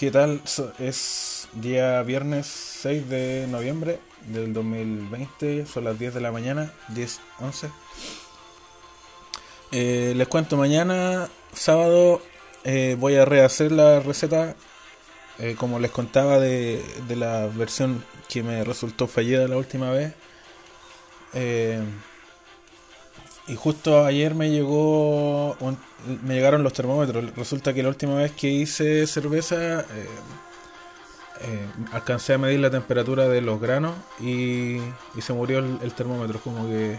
¿Qué tal? Es día viernes 6 de noviembre del 2020, son las 10 de la mañana, 10, 11. Eh, les cuento, mañana, sábado, eh, voy a rehacer la receta, eh, como les contaba, de, de la versión que me resultó fallida la última vez. Y justo ayer me llegó me llegaron los termómetros. Resulta que la última vez que hice cerveza eh, eh, alcancé a medir la temperatura de los granos y, y se murió el, termómetro. Como que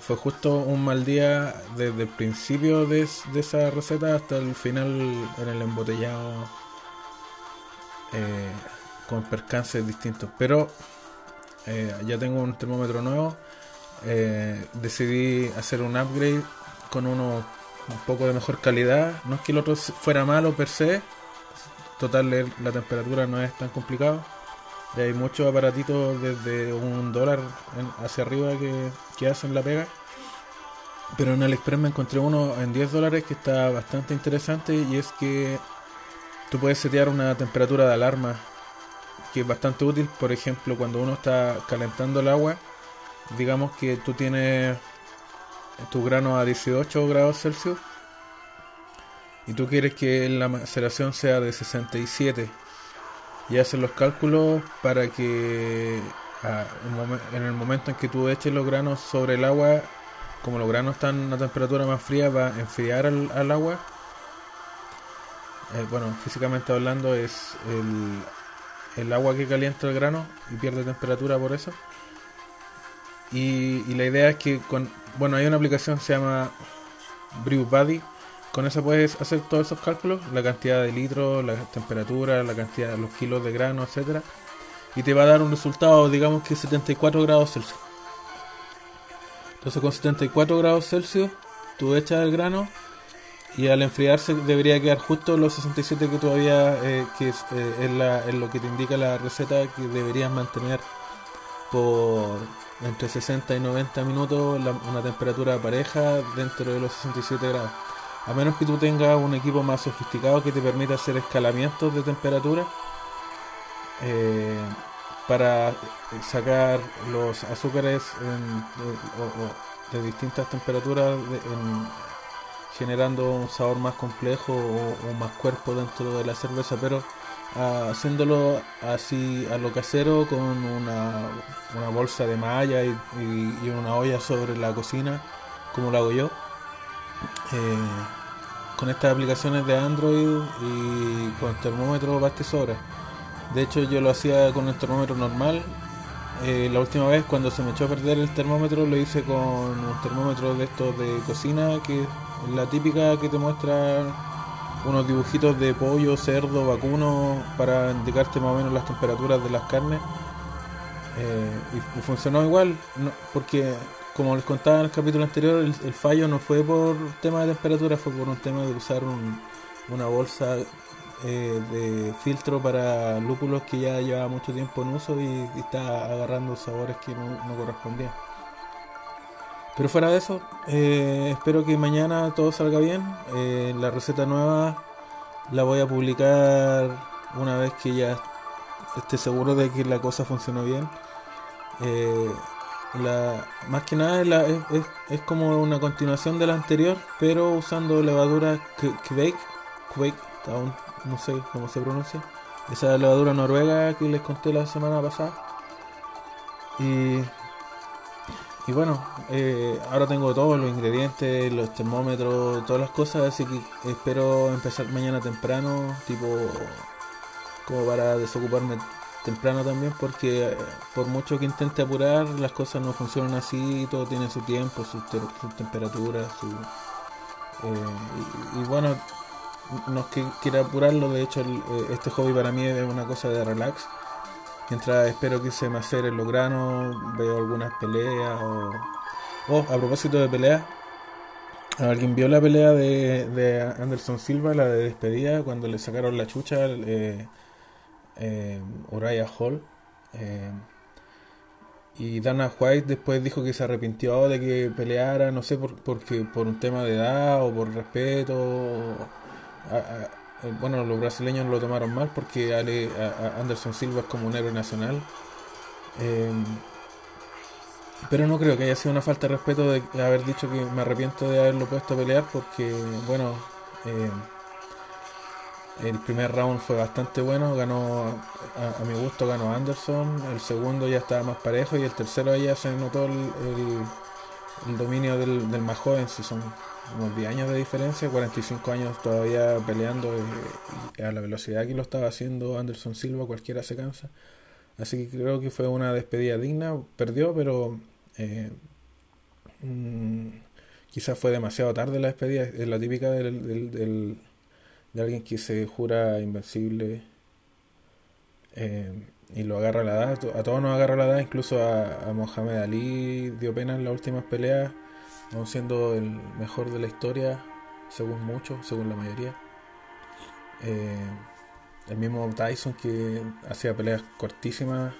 fue justo un mal día desde el principio de, es- de esa receta hasta el final en el embotellado eh, con percances distintos. Pero ya tengo un termómetro nuevo. Eh, decidí hacer un upgrade con uno un poco de mejor calidad. No es que el otro fuera malo per se. Total, la temperatura no es tan complicado. Y hay muchos aparatitos desde un dólar hacia arriba que, que hacen la pega. Pero en AliExpress me encontré uno en 10 dólares que está bastante interesante y es que tú puedes setear una temperatura de alarma que es bastante útil. Por ejemplo, cuando uno está calentando el agua, digamos que tú tienes tu grano a 18 grados Celsius y tú quieres que la maceración sea de 67 y haces los cálculos para que ah, en el momento en que tú eches los granos sobre el agua, como los granos están a una temperatura más fría, va a enfriar al, al agua. Eh, bueno, físicamente hablando es el, el agua que calienta el grano y pierde temperatura por eso. Y, la idea es que con bueno hay una aplicación que se llama Brew Buddy con esa puedes hacer todos esos cálculos la cantidad de litros la temperatura la cantidad los kilos de grano etcétera. Y te va a dar un resultado digamos que 74 grados Celsius. Entonces con 74 grados Celsius tú echas el grano y al enfriarse debería quedar justo los 67 que todavía eh, que es, eh, es la- es lo que te indica la receta que deberías mantener por entre 60 y 90 minutos una temperatura pareja dentro de los 67 grados. A menos que tú tengas un equipo más sofisticado que te permita hacer escalamientos de temperatura eh, para sacar los azúcares de, distintas temperaturas generando un sabor más complejo o, o más cuerpo dentro de la cerveza, pero ah, haciéndolo así a lo casero con una, una bolsa de malla y, una olla sobre la cocina, como lo hago yo. Eh, con estas aplicaciones de Android y con termómetro basta y sobra. De hecho, yo lo hacía con el termómetro normal. Eh, la última vez, cuando se me echó a perder el termómetro, lo hice con un termómetro de estos de cocina, que es la típica que te muestra unos dibujitos de pollo, cerdo, vacuno para indicarte más o menos las temperaturas de las carnes. Eh, y, funcionó igual, porque como les contaba en el capítulo anterior, el, fallo no fue por tema de temperatura, fue por un tema de usar un- una bolsa eh, de filtro para lúpulos que ya llevaba mucho tiempo en uso y, y está agarrando sabores que no correspondían. Pero fuera de eso, eh, espero que mañana todo salga bien. Eh, la receta nueva la voy a publicar una vez que ya esté seguro de que la cosa funcionó bien. Eh, la, más que nada la- es, es- es como una continuación de la anterior, pero usando levadura Kveik, Kveik, aún no sé cómo se pronuncia. Esa levadura noruega que les conté la semana pasada. Y y bueno, eh, ahora tengo todos los ingredientes, los termómetros, todas las cosas, así que espero empezar mañana temprano, tipo como para desocuparme temprano también, porque eh, por mucho que intente apurar, las cosas no funcionan así, todo tiene su tiempo, sus te- sus temperaturas, su... eh, y, bueno, no es que quiera apurarlo, de hecho el- este hobby para mí es una cosa de relax. Mientras espero que se me aceren los granos, veo algunas peleas o... Oh, a propósito de peleas, ¿alguien vio la pelea de, de Anderson Silva, la de despedida, cuando le sacaron la chucha eh, eh, Uriah Hall? Eh, y Dana White después dijo que se arrepintió de que peleara, no sé, por, porque por un tema de edad o por respeto. Bueno, los brasileños lo tomaron mal porque Ale, Anderson Silva es como un héroe nacional. Em, pero no creo que haya sido una falta de respeto de haber dicho que me arrepiento de haberlo puesto a pelear porque, bueno, em, el primer round fue bastante bueno, ganó a, mi gusto ganó Anderson, el segundo ya estaba más parejo y el tercero ya se notó el, dominio del, más joven, si son unos 10 años de diferencia, 45 años todavía peleando y, a la velocidad que lo estaba haciendo Anderson Silva, cualquiera se cansa. Así que creo que fue una despedida digna, perdió, pero eh, mm, quizás fue demasiado tarde la despedida, es la típica del de alguien que se jura invencible eh, y lo agarra la edad. A todos nos agarra la edad, incluso a, Mohamed Ali dio pena en las últimas peleas, aún siendo el mejor de la historia, según muchos, según la mayoría. Eh, el mismo Tyson que hacía peleas cortísimas,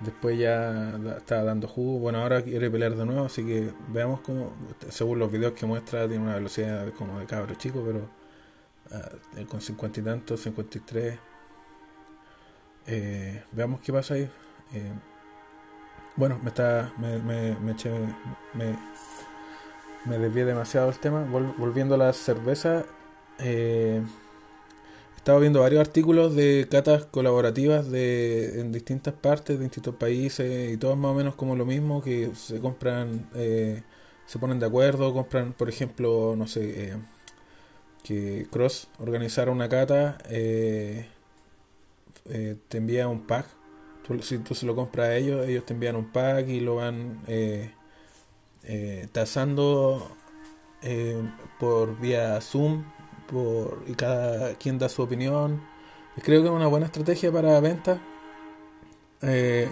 después ya estaba dando jugo. Bueno, ahora quiere pelear de nuevo, así que veamos cómo, según los videos que muestra, tiene una velocidad como de cabro chico, pero Ah, con cincuenta y tantos, 53. Eh, veamos qué pasa ahí. Eh, bueno, me está. Me, me, me, eché, me, me desvié demasiado el tema. volviendo a la cerveza. Eh, estaba viendo varios artículos de catas colaborativas de, en distintas partes, de distintos países, y todos más o menos como lo mismo, que se compran, eh, se ponen de acuerdo, compran, por ejemplo, no sé, eh, que Cross organizara una cata, eh, te envía un pack. si tú se lo compras a ellos, ellos te envían un pack y lo van eh, tasando por vía Zoom por, y cada quien da su opinión. creo que es una buena estrategia para ventas.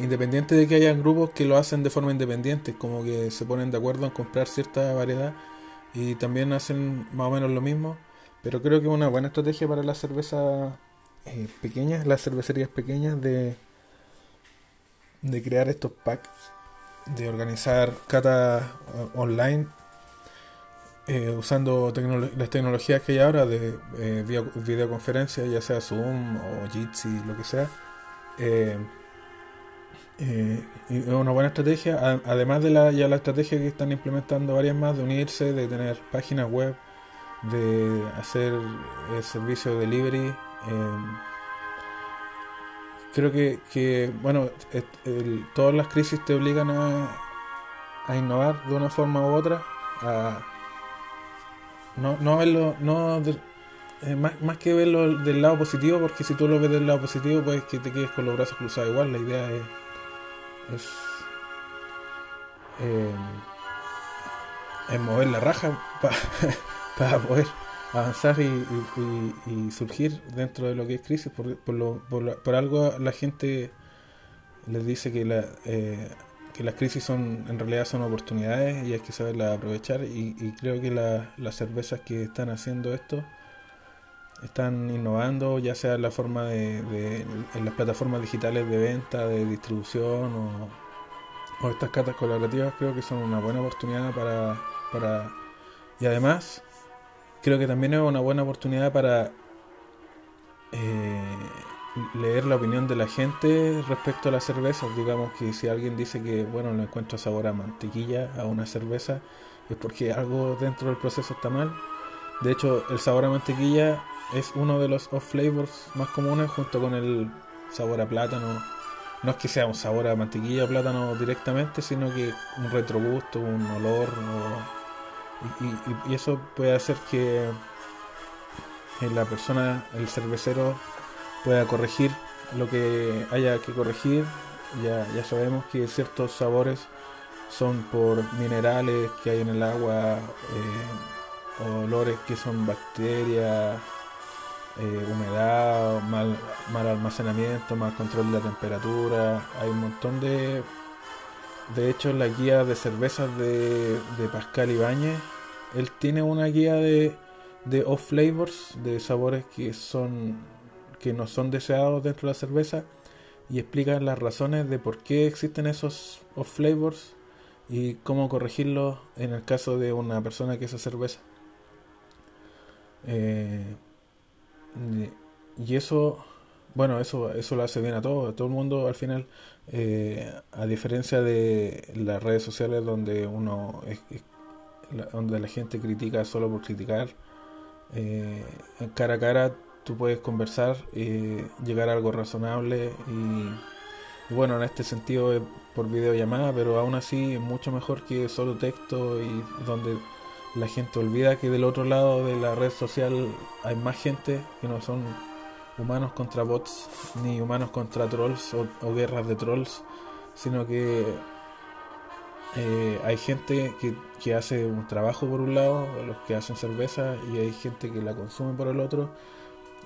independiente de que haya grupos que lo hacen de forma independiente, como que se ponen de acuerdo en comprar cierta variedad y también hacen más o menos lo mismo. Pero creo que es una buena estrategia para las cervezas eh, pequeñas, las cervecerías pequeñas, de, de crear estos packs, de organizar cata eh, online eh, usando las tecnologías que hay ahora de videoconferencia, ya sea Zoom o Jitsi, lo que sea. es una buena estrategia, además de la, ya la estrategia que están implementando varias más, de unirse, de tener páginas web de hacer el servicio de delivery. Creo que, que bueno, todas las crisis te obligan a, a innovar de una forma u otra, a no, no verlo, no eh, más, más, que verlo del lado positivo, porque si tú lo ves del lado positivo, pues que te quedes con los brazos cruzados igual. La idea es, es, es mover la raja para para poder avanzar y, surgir dentro de lo que es crisis. Por, por, algo la gente les dice que, la, eh, que las crisis son en realidad son oportunidades y hay que saberlas aprovechar. Y, creo que las cervezas que están haciendo esto están innovando, ya sea en la forma de, en las plataformas digitales de venta, de distribución o, o estas catas colaborativas, creo que son una buena oportunidad para, para y además creo que también es una buena oportunidad para eh, leer la opinión de la gente respecto a la cerveza. Digamos que si alguien dice que, bueno, le encuentra sabor a mantequilla a una cerveza, es porque algo dentro del proceso está mal. De hecho, el sabor a mantequilla es uno de los off flavors más comunes junto con el sabor a plátano. No es que sea un sabor a mantequilla o plátano directamente, sino que un retrogusto, un olor o y, eso puede hacer que la persona, el cervecero, pueda corregir lo que haya que corregir. Ya, ya sabemos que ciertos sabores son por minerales que hay en el agua, eh, olores que son bacterias, eh, humedad, mal, mal almacenamiento, mal control de la temperatura. Hay un montón de de hecho, la guía de cervezas de, Pascal Ibáñez, él tiene una guía de, off flavors, de sabores que son que no son deseados dentro de la cerveza y explica las razones de por qué existen esos off flavors y cómo corregirlos en el caso de una persona que hace cerveza. Eh, y eso, bueno, eso, eso lo hace bien a todo, todo el mundo al final, eh, a diferencia de las redes sociales donde uno donde la gente critica solo por criticar, eh, cara a cara tú puedes conversar, y llegar a algo razonable y, bueno, en este sentido es por videollamada, pero aún así es mucho mejor que solo texto y donde la gente olvida que del otro lado de la red social hay más gente que no son humanos contra bots ni humanos contra trolls o, guerras de trolls, sino que eh, hay gente que, que, hace un trabajo por un lado, los que hacen cerveza, y hay gente que la consume por el otro.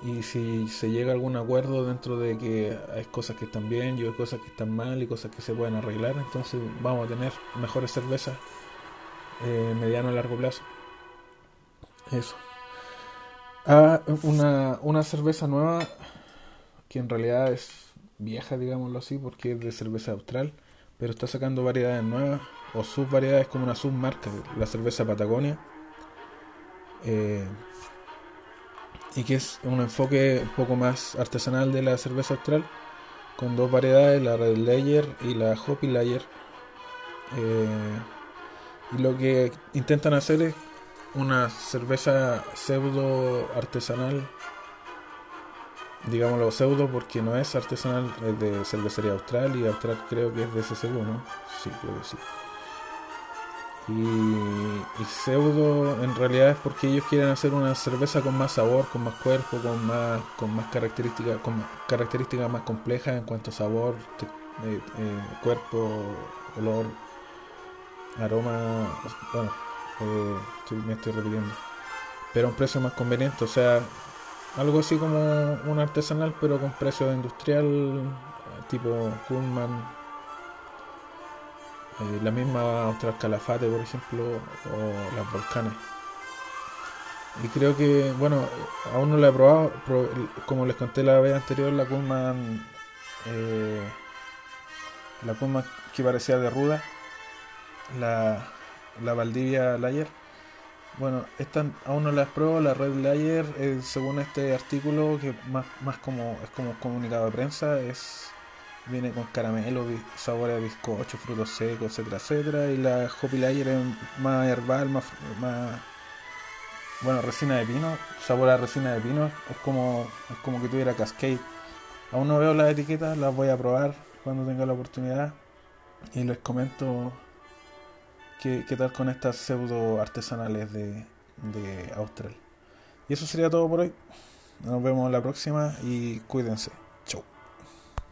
Y si se llega a algún acuerdo dentro de que hay cosas que están bien y hay cosas que están mal y cosas que se pueden arreglar, entonces vamos a tener mejores cervezas eh, mediano y largo plazo. Eso. Ah, una, una cerveza nueva que en realidad es vieja, digámoslo así, porque es de cerveza austral, pero está sacando variedades nuevas o subvariedades como una submarca, la cerveza Patagonia. Eh, y que es un enfoque un poco más artesanal de la cerveza austral, con dos variedades, la Red Layer y la Hoppy Layer. Eh, y lo que intentan hacer es una cerveza pseudo artesanal, digámoslo pseudo porque no es artesanal, es de cervecería austral y austral creo que es de SCU, ¿no? Sí, creo que sí. Y, pseudo en realidad es porque ellos quieren hacer una cerveza con más sabor, con más cuerpo, con más, con más características, con características más complejas en cuanto a sabor, eh, eh, cuerpo, olor aroma, bueno, eh, me estoy repitiendo, pero a un precio más conveniente, o sea, algo así como un artesanal, pero con precio industrial, tipo Kuhlman, eh, la misma Austral Calafate, por ejemplo, o las Volcanes. Y creo que, bueno, aún no la he probado, como les conté la vez anterior, la Kuhlman, eh, la Kuhlman que parecía de ruda, la, la Valdivia Layer. Bueno, esta aún no la probado, la Red Layer, eh, según este artículo, que más, más como es como comunicado de prensa, es viene con caramelo, sabor a bizcocho, frutos secos, etcétera, etcétera. Y la Hopi Layer es más herbal, más, más bueno, resina de pino, sabor a resina de pino, es como, es como que tuviera Cascade. Aún no veo las etiquetas, las voy a probar cuando tenga la oportunidad y les comento qué, tal con estas pseudo artesanales de, de Austral. Y eso sería todo por hoy. Nos vemos la próxima y cuídense.